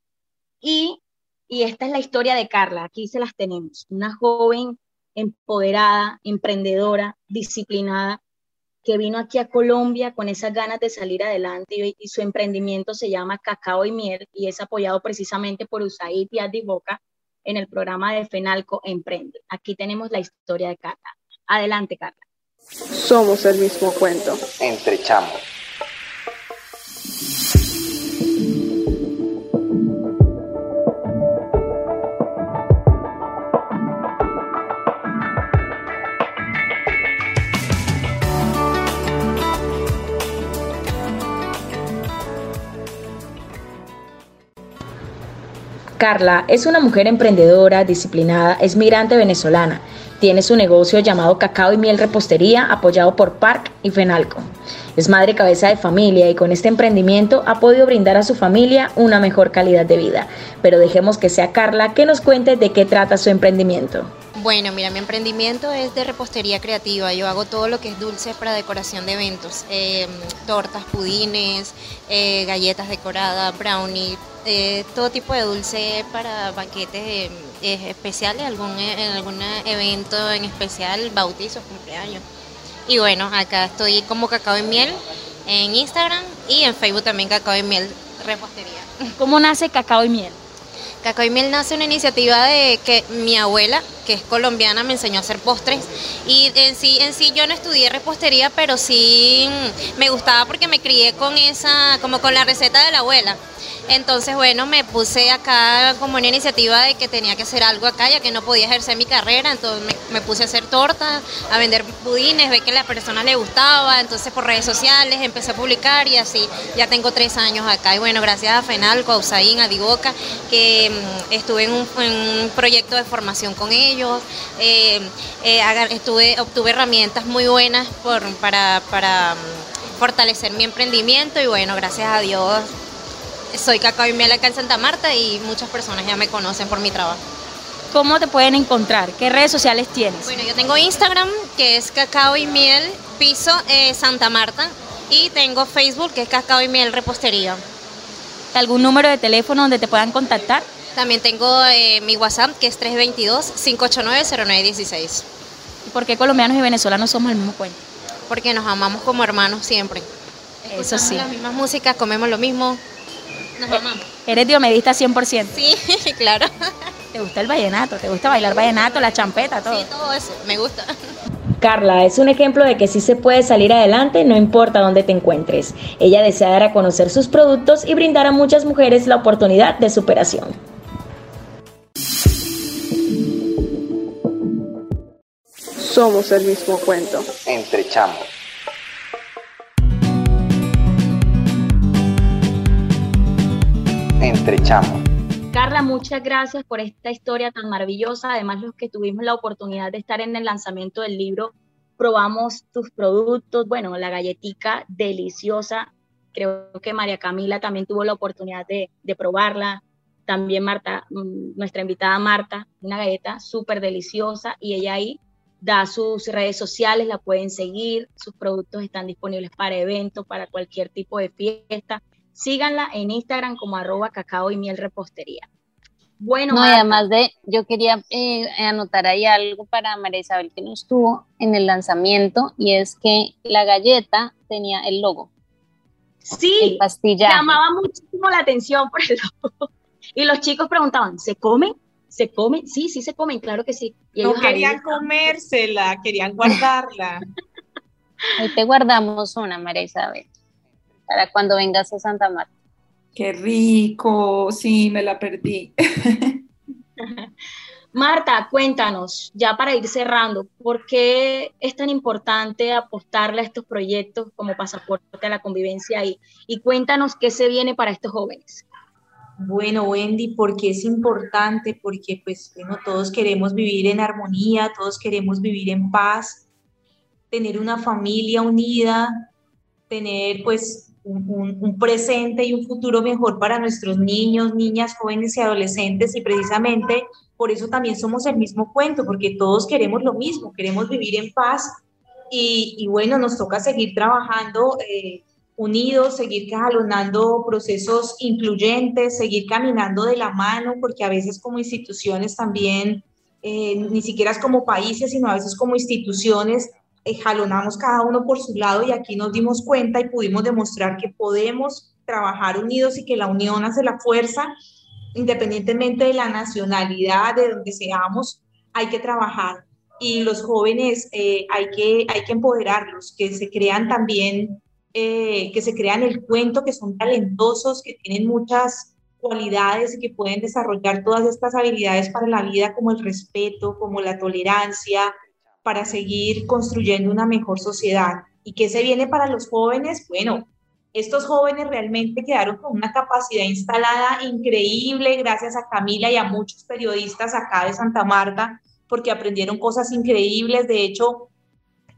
y, y esta es la historia de Carla. Aquí se las tenemos. Una joven empoderada, emprendedora, disciplinada, que vino aquí a Colombia con esas ganas de salir adelante y, su emprendimiento se llama Cacao y Miel y es apoyado precisamente por USAID y Adivoca en el programa de FENALCO Emprende. Aquí tenemos la historia de Carla. Adelante, Carla. Somos el mismo cuento. Entre chamos. Carla es una mujer emprendedora, disciplinada, es migrante venezolana. Tiene su negocio llamado Cacao y Miel Repostería, apoyado por PARC y FENALCO. Es madre cabeza de familia y con este emprendimiento ha podido brindar a su familia una mejor calidad de vida. Pero dejemos que sea Carla que nos cuente de qué trata su emprendimiento. Bueno, mira, mi emprendimiento es de repostería creativa. Yo hago todo lo que es dulce para decoración de eventos. Em, tortas, pudines, eh, galletas decoradas, brownie, eh, todo tipo de dulce para banquetes eh, especiales, algún, en algún evento en especial, bautizos, cumpleaños. Y bueno, acá estoy como Cacao y Miel en Instagram y en Facebook también Cacao y Miel Repostería. ¿Cómo nace Cacao y Miel? Cacao y Miel nace una iniciativa de que mi abuela, que es colombiana, me enseñó a hacer postres. Y en sí, en sí yo no estudié repostería, pero sí me gustaba porque me crié con esa, como con la receta de la abuela. Entonces, bueno, me puse acá como una iniciativa de que tenía que hacer algo acá, ya que no podía ejercer mi carrera, entonces me, puse a hacer tortas, a vender budines, ve que a las personas les gustaba, entonces por redes sociales empecé a publicar y así ya tengo tres años acá. Y bueno, gracias a Fenalco, a Usain, a Divoca, que estuve en un, proyecto de formación con ellos, eh, eh, estuve, obtuve herramientas muy buenas por, para, para mm, fortalecer mi emprendimiento y bueno, gracias a Dios soy Cacao y Miel acá en Santa Marta y muchas personas ya me conocen por mi trabajo. ¿Cómo te pueden encontrar? ¿Qué redes sociales tienes? Bueno, yo tengo Instagram, que es Cacao y Miel Piso eh, Santa Marta, y tengo Facebook, que es Cacao y Miel Repostería. ¿Algún número de teléfono donde te puedan contactar? También tengo eh, mi WhatsApp, que es 322-589-0916. ¿Y por qué colombianos y venezolanos somos el mismo cuento? Porque nos amamos como hermanos siempre. Eso sí. las mismas músicas, comemos lo mismo, nos amamos. ¿Eres diomedista 100%? Sí, [laughs] claro. ¿Te gusta el vallenato? ¿Te gusta bailar vallenato, la champeta, todo? Sí, todo eso, me gusta. Carla es un ejemplo de que sí se puede salir adelante, no importa dónde te encuentres. Ella desea dar a conocer sus productos y brindar a muchas mujeres la oportunidad de superación. Somos el mismo cuento. Entre chamos. Entre chamos. Carla, muchas gracias por esta historia tan maravillosa. Además, los que tuvimos la oportunidad de estar en el lanzamiento del libro, probamos tus productos. Bueno, la galletica deliciosa. Creo que María Camila también tuvo la oportunidad de, probarla. También Marta, mm, nuestra invitada Marta, una galleta súper deliciosa y ella ahí da sus redes sociales, la pueden seguir, sus productos están disponibles para eventos, para cualquier tipo de fiesta. Síganla en Instagram como arroba cacao y miel repostería. Bueno, no, además de, yo quería eh, anotar ahí algo para María Isabel que no estuvo en el lanzamiento y es que la galleta tenía el logo. Sí, llamaba muchísimo la atención por el logo. Y los chicos preguntaban, ¿se comen? ¿Se comen? Sí, sí se comen, claro que sí. no querían comérsela, querían guardarla. [laughs] Ahí te guardamos una, María Isabel para cuando vengas a Santa Marta. Qué rico, sí, me la perdí. [laughs] Marta, cuéntanos, ya para ir cerrando, ¿por qué es tan importante apostarle a estos proyectos como Pasaporte a la Convivencia y, y cuéntanos qué se viene para estos jóvenes? Bueno, Wendy, ¿por qué es importante? Porque pues bueno, todos queremos vivir en armonía, todos queremos vivir en paz, tener una familia unida, tener pues un, presente y un futuro mejor para nuestros niños, niñas, jóvenes y adolescentes y precisamente por eso también somos el mismo cuento, porque todos queremos lo mismo, queremos vivir en paz y, bueno, nos toca seguir trabajando eh, unidos, seguir jalonando procesos incluyentes, seguir caminando de la mano, porque a veces como instituciones también, eh, ni siquiera es como países, sino a veces como instituciones, eh, jalonamos cada uno por su lado y aquí nos dimos cuenta y pudimos demostrar que podemos trabajar unidos y que la unión hace la fuerza, independientemente de la nacionalidad, de donde seamos, hay que trabajar. Y los jóvenes eh, hay, que, hay que empoderarlos, que se crean también, eh, que se crean el cuento, que son talentosos, que tienen muchas cualidades y que pueden desarrollar todas estas habilidades para la vida, como el respeto, como la tolerancia, para seguir construyendo una mejor sociedad. ¿Y qué se viene para los jóvenes? Bueno, estos jóvenes realmente quedaron con una capacidad instalada increíble gracias a Camila y a muchos periodistas acá de Santa Marta, porque aprendieron cosas increíbles. De hecho,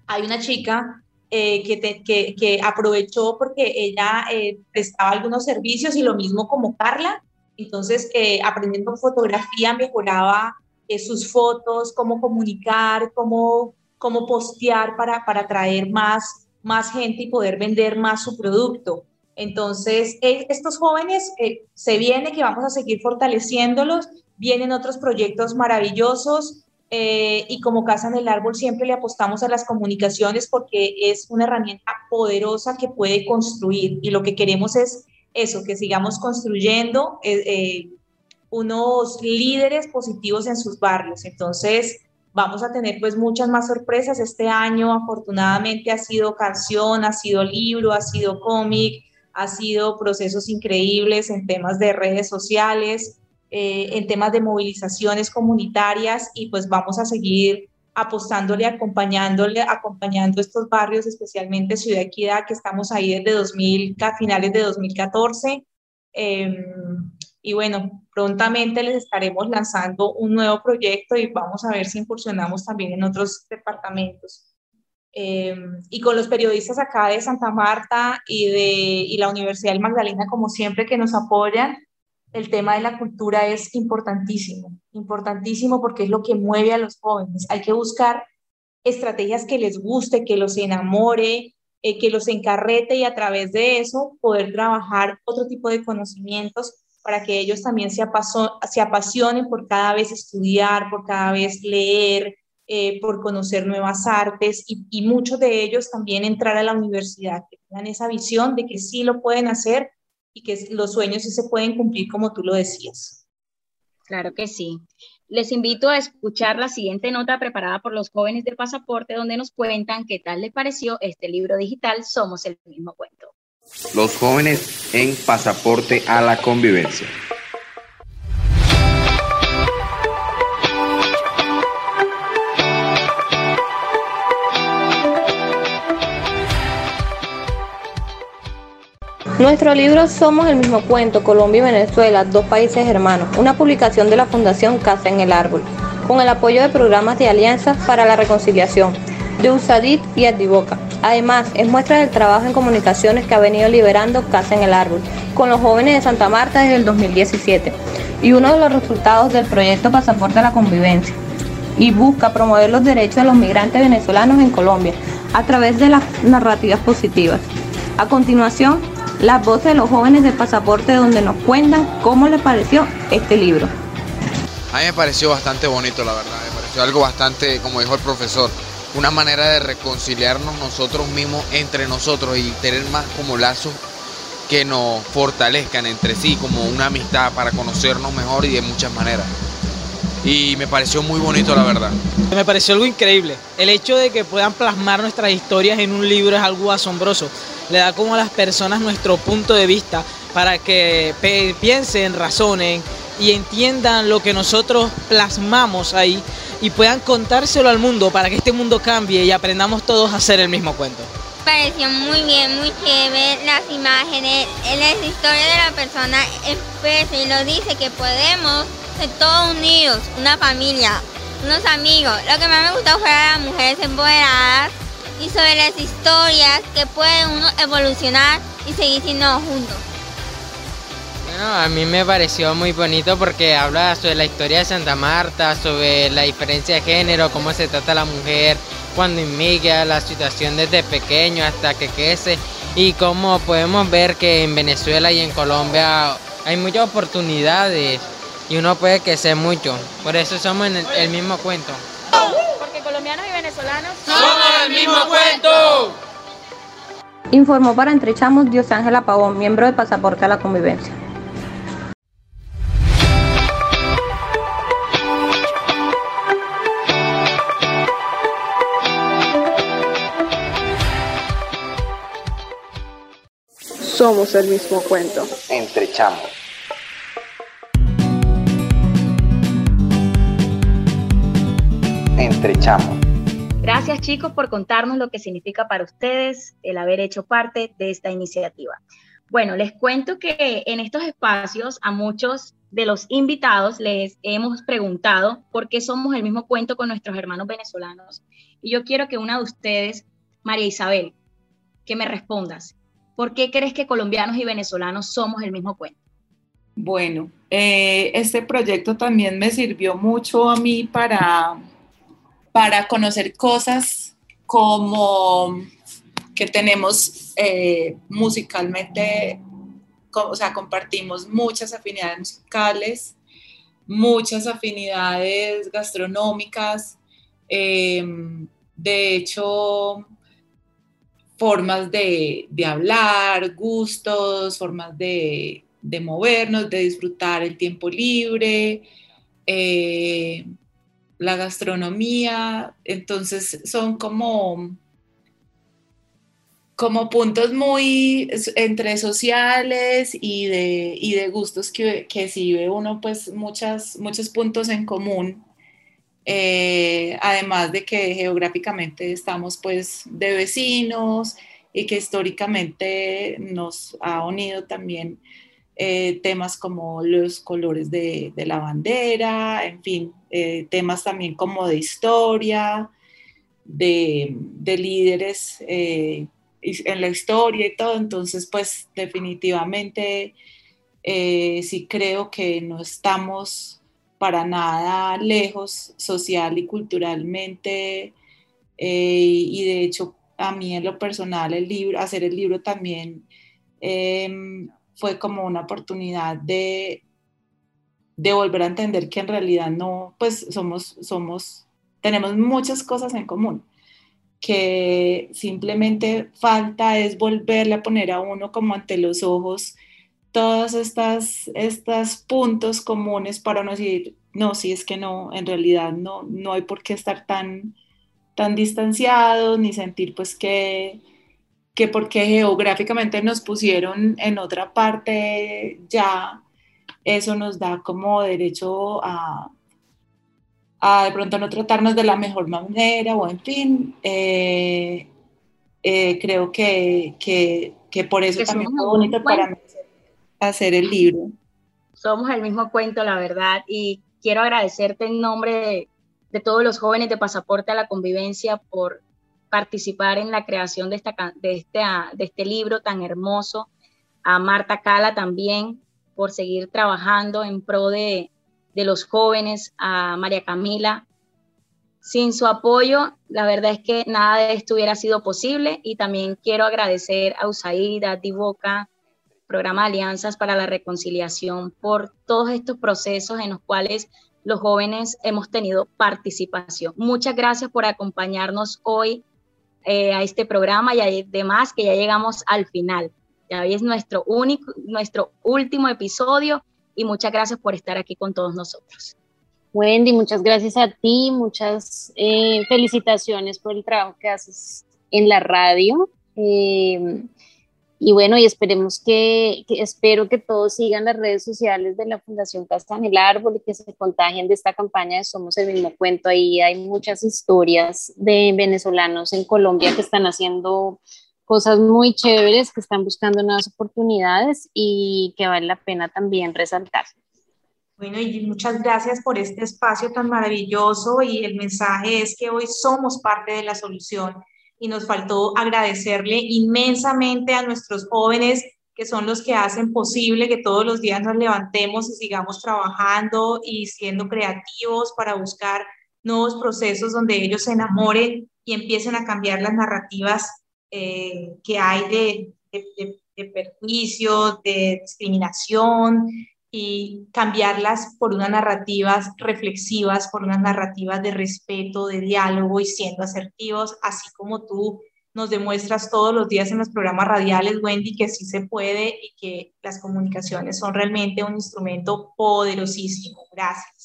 hay una chica eh, que, que, aprovechó porque ella eh, prestaba algunos servicios y lo mismo como Carla. Entonces, eh, aprendiendo fotografía mejoraba sus fotos, cómo comunicar, cómo, cómo postear para, para atraer más, más gente y poder vender más su producto. Entonces, estos jóvenes eh, se viene que vamos a seguir fortaleciéndolos, vienen otros proyectos maravillosos eh, y como Casa en el Árbol siempre le apostamos a las comunicaciones porque es una herramienta poderosa que puede construir y lo que queremos es eso, que sigamos construyendo. Eh, unos líderes positivos en sus barrios. Entonces, vamos a tener pues muchas más sorpresas este año. Afortunadamente ha sido canción, ha sido libro, ha sido cómic, ha sido procesos increíbles en temas de redes sociales, eh, en temas de movilizaciones comunitarias y pues vamos a seguir apostándole, acompañándole, acompañando estos barrios, especialmente Ciudad Equidad, que estamos ahí desde 2000, a finales de 2014. Em, y bueno, prontamente les estaremos lanzando un nuevo proyecto y vamos a ver si incursionamos también en otros departamentos. Em, y con los periodistas acá de Santa Marta y de y la Universidad del Magdalena, como siempre, que nos apoyan, el tema de la cultura es importantísimo, importantísimo porque es lo que mueve a los jóvenes. Hay que buscar estrategias que les guste, que los enamore, eh, que los encarrete y a través de eso poder trabajar otro tipo de conocimientos para que ellos también se, se apasionen por cada vez estudiar, por cada vez leer, eh, por conocer nuevas artes y, y, muchos de ellos también entrar a la universidad, que tengan esa visión de que sí lo pueden hacer y que los sueños sí se pueden cumplir como tú lo decías. Claro que sí. Les invito a escuchar la siguiente nota preparada por los jóvenes del pasaporte donde nos cuentan qué tal les pareció este libro digital Somos el mismo cuento. Los jóvenes en pasaporte a la convivencia. Nuestro libro Somos el mismo cuento, Colombia y Venezuela, dos países hermanos, una publicación de la Fundación Casa en el Árbol, con el apoyo de programas de alianzas para la reconciliación, de USADIT y Addivoca. Además, es muestra del trabajo en comunicaciones que ha venido liberando Casa en el Árbol, con los jóvenes de Santa Marta desde el 2017, y uno de los resultados del proyecto Pasaporte a la Convivencia, y busca promover los derechos de los migrantes venezolanos en Colombia a través de las narrativas positivas. A continuación, las voces de los jóvenes del pasaporte donde nos cuentan cómo les pareció este libro. A mí me pareció bastante bonito, la verdad, me pareció algo bastante, como dijo el profesor, una manera de reconciliarnos nosotros mismos entre nosotros y tener más como lazos que nos fortalezcan entre sí, como una amistad para conocernos mejor y de muchas maneras. Y me pareció muy bonito, la verdad. Me pareció algo increíble. El hecho de que puedan plasmar nuestras historias en un libro es algo asombroso le da como a las personas nuestro punto de vista para que piensen, razonen y entiendan lo que nosotros plasmamos ahí y puedan contárselo al mundo para que este mundo cambie y aprendamos todos a hacer el mismo cuento. Pareció muy bien, muy chévere las imágenes, la historia de la persona expresa y lo dice que podemos ser todos unidos, una familia, unos amigos. Lo que más me gustó fue las mujeres empoderadas y sobre las historias que puede uno evolucionar y seguir siendo juntos. Bueno, a mí me pareció muy bonito porque habla sobre la historia de Santa Marta, sobre la diferencia de género, cómo se trata a la mujer cuando inmigra, la situación desde pequeño hasta que crece y cómo podemos ver que en Venezuela y en Colombia hay muchas oportunidades y uno puede crecer mucho. Por eso somos en el mismo cuento colombianos y venezolanos somos el mismo cuento. Informó para Entrechamos Dios Ángela Pavón, miembro de Pasaporte a la Convivencia. Somos el mismo cuento. Entrechamos. Entrechamos. Gracias chicos por contarnos lo que significa para ustedes el haber hecho parte de esta iniciativa. Bueno, les cuento que en estos espacios a muchos de los invitados les hemos preguntado por qué somos el mismo cuento con nuestros hermanos venezolanos. Y yo quiero que una de ustedes, María Isabel, que me respondas. ¿Por qué crees que colombianos y venezolanos somos el mismo cuento? Bueno, eh, este proyecto también me sirvió mucho a mí para para conocer cosas como que tenemos eh, musicalmente, o sea, compartimos muchas afinidades musicales, muchas afinidades gastronómicas, em, de hecho, formas de, hablar, gustos, formas de, movernos, de disfrutar el tiempo libre. Eh, la gastronomía, entonces son como, como puntos muy entre sociales y de, y de gustos que, que uno pues muchas, muchos puntos en común. Eh, además de que geográficamente estamos pues de vecinos y que históricamente nos ha unido también eh, temas como los colores de, la bandera, en fin, eh, temas también como de historia, de, de líderes en la historia y todo, entonces pues definitivamente eh, sí creo que no estamos para nada lejos social y culturalmente eh, y de hecho a mí en lo personal el libro, hacer el libro también em, fue como una oportunidad de, de volver a entender que en realidad no, pues somos, somos, tenemos muchas cosas en común que simplemente falta es volverle a poner a uno como ante los ojos todos estos puntos comunes para no decir, no, si es que no, en realidad no, no hay por qué estar tan, tan distanciados ni sentir pues que, que porque geográficamente nos pusieron en otra parte ya eso nos da como derecho a, a de pronto no tratarnos de la mejor manera o en fin, eh, eh, creo que, que, que, por eso también fue bonito para mí hacer el libro. Somos el mismo cuento, la verdad, y quiero agradecerte en nombre de, de todos los jóvenes de Pasaporte a la Convivencia por participar en la creación de, esta, de, este, de este libro tan hermoso, a Marta Cala también por seguir trabajando en pro de, de los jóvenes, a María Camila. Sin su apoyo, la verdad es que nada de esto hubiera sido posible y también quiero agradecer a USAID, a Divoca, Programa Alianzas para la Reconciliación, por todos estos procesos en los cuales los jóvenes hemos tenido participación. Muchas gracias por acompañarnos hoy eh, a este programa y además que ya llegamos al final. Ya hoy es nuestro único, nuestro último episodio y muchas gracias por estar aquí con todos nosotros. Wendy, muchas gracias a ti, muchas eh, felicitaciones por el trabajo que haces en la radio. Eh, y bueno, y esperemos que, espero que todos sigan las redes sociales de la Fundación Casa en el Árbol y que se contagien de esta campaña de Somos el mismo cuento. Ahí hay muchas historias de venezolanos en Colombia que están haciendo cosas muy chéveres que están buscando nuevas oportunidades y que vale la pena también resaltar. Bueno, y muchas gracias por este espacio tan maravilloso y el mensaje es que hoy somos parte de la solución y nos faltó agradecerle inmensamente a nuestros jóvenes que son los que hacen posible que todos los días nos levantemos y sigamos trabajando y siendo creativos para buscar nuevos procesos donde ellos se enamoren y empiecen a cambiar las narrativas eh, que hay de, de, de, perjuicio, de discriminación y cambiarlas por unas narrativas reflexivas, por unas narrativas de respeto, de diálogo y siendo asertivos, así como tú nos demuestras todos los días en los programas radiales, Wendy, que sí se puede y que las comunicaciones son realmente un instrumento poderosísimo. Gracias.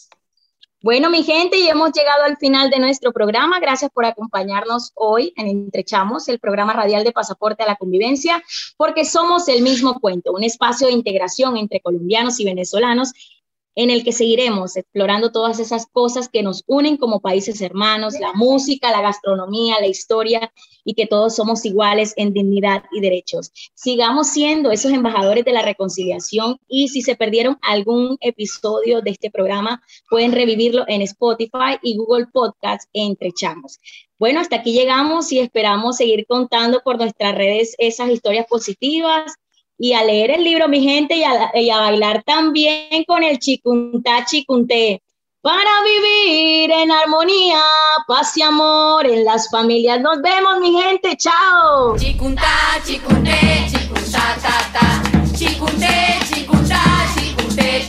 Bueno, mi gente, y hemos llegado al final de nuestro programa. Gracias por acompañarnos hoy en Entrechamos, el programa radial de Pasaporte a la Convivencia, porque somos el mismo cuento, un espacio de integración entre colombianos y venezolanos en el que seguiremos explorando todas esas cosas que nos unen como países hermanos, la música, la gastronomía, la historia y que todos somos iguales en dignidad y derechos. Sigamos siendo esos embajadores de la reconciliación y si se perdieron algún episodio de este programa, pueden revivirlo en Spotify y Google Podcasts entre chamos. Bueno, hasta aquí llegamos y esperamos seguir contando por nuestras redes esas historias positivas y a leer el libro, mi gente, y a, bailar también con el chicuntá chicunté. Para vivir en armonía, paz y amor en las familias. Nos vemos, mi gente. Chao. Chicuntá, chicunté, chicuntá, ta, ta. Chicunté, chicuntá, chicunté,